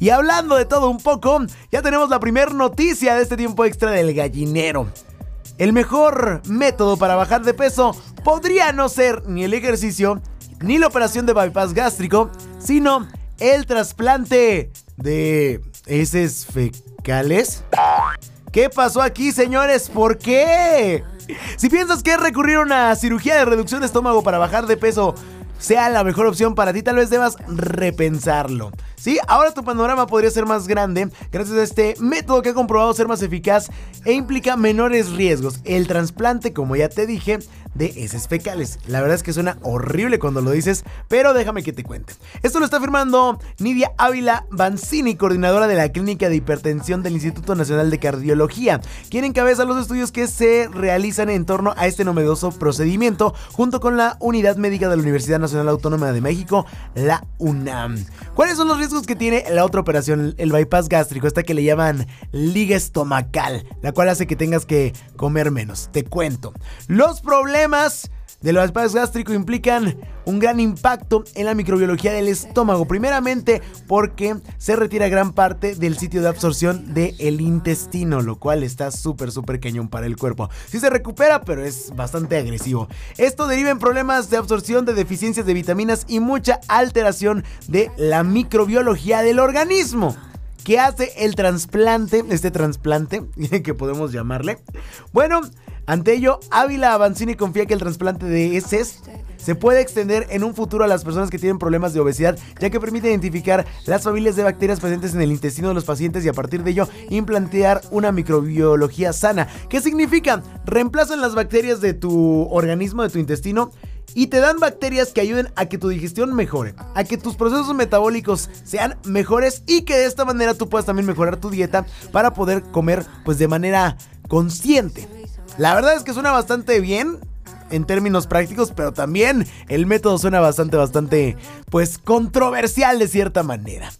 Y hablando de todo un poco, ya tenemos la primera noticia de este tiempo extra del gallinero. El mejor método para bajar de peso podría no ser ni el ejercicio, ni la operación de bypass gástrico, sino el trasplante de heces fecales. ¿Qué pasó aquí, señores? ¿Por qué? Si piensas que recurrir a una cirugía de reducción de estómago para bajar de peso sea la mejor opción para ti, tal vez debas repensarlo. Sí, ahora tu panorama podría ser más grande gracias a este método que ha comprobado ser más eficaz e implica menores riesgos. El trasplante, como ya te dije, de heces fecales. La verdad es que suena horrible cuando lo dices, pero déjame que te cuente. Esto lo está firmando Nidia Ávila Banzini, coordinadora de la Clínica de Hipertensión del Instituto Nacional de Cardiología, quien encabeza los estudios que se realizan en torno a este novedoso procedimiento junto con la Unidad Médica de la Universidad Nacional Autónoma de México, la UNAM. ¿Cuáles son los riesgos que tiene la otra operación, el bypass gástrico, esta que le llaman liga estomacal, la cual hace que tengas que comer menos. Te cuento. Los problemas del bypass gástrico implican un gran impacto en la microbiología del estómago. Primeramente porque se retira gran parte del sitio de absorción del intestino, lo cual está súper, súper cañón para el cuerpo. Sí se recupera, pero es bastante agresivo. Esto deriva en problemas de absorción de deficiencias de vitaminas y mucha alteración de la microbiología del organismo. ¿Qué hace el trasplante? Este trasplante, que podemos llamarle. Bueno, ante ello, Ávila Avancini confía que el trasplante de heces se puede extender en un futuro a las personas que tienen problemas de obesidad, ya que permite identificar las familias de bacterias presentes en el intestino de los pacientes y a partir de ello implantear una microbiología sana. ¿Qué significa? Reemplazan las bacterias de tu organismo, de tu intestino, y te dan bacterias que ayuden a que tu digestión mejore, a que tus procesos metabólicos sean mejores y que de esta manera tú puedas también mejorar tu dieta para poder comer pues de manera consciente. La verdad es que suena bastante bien en términos prácticos, pero también el método suena bastante, bastante, pues controversial de cierta manera.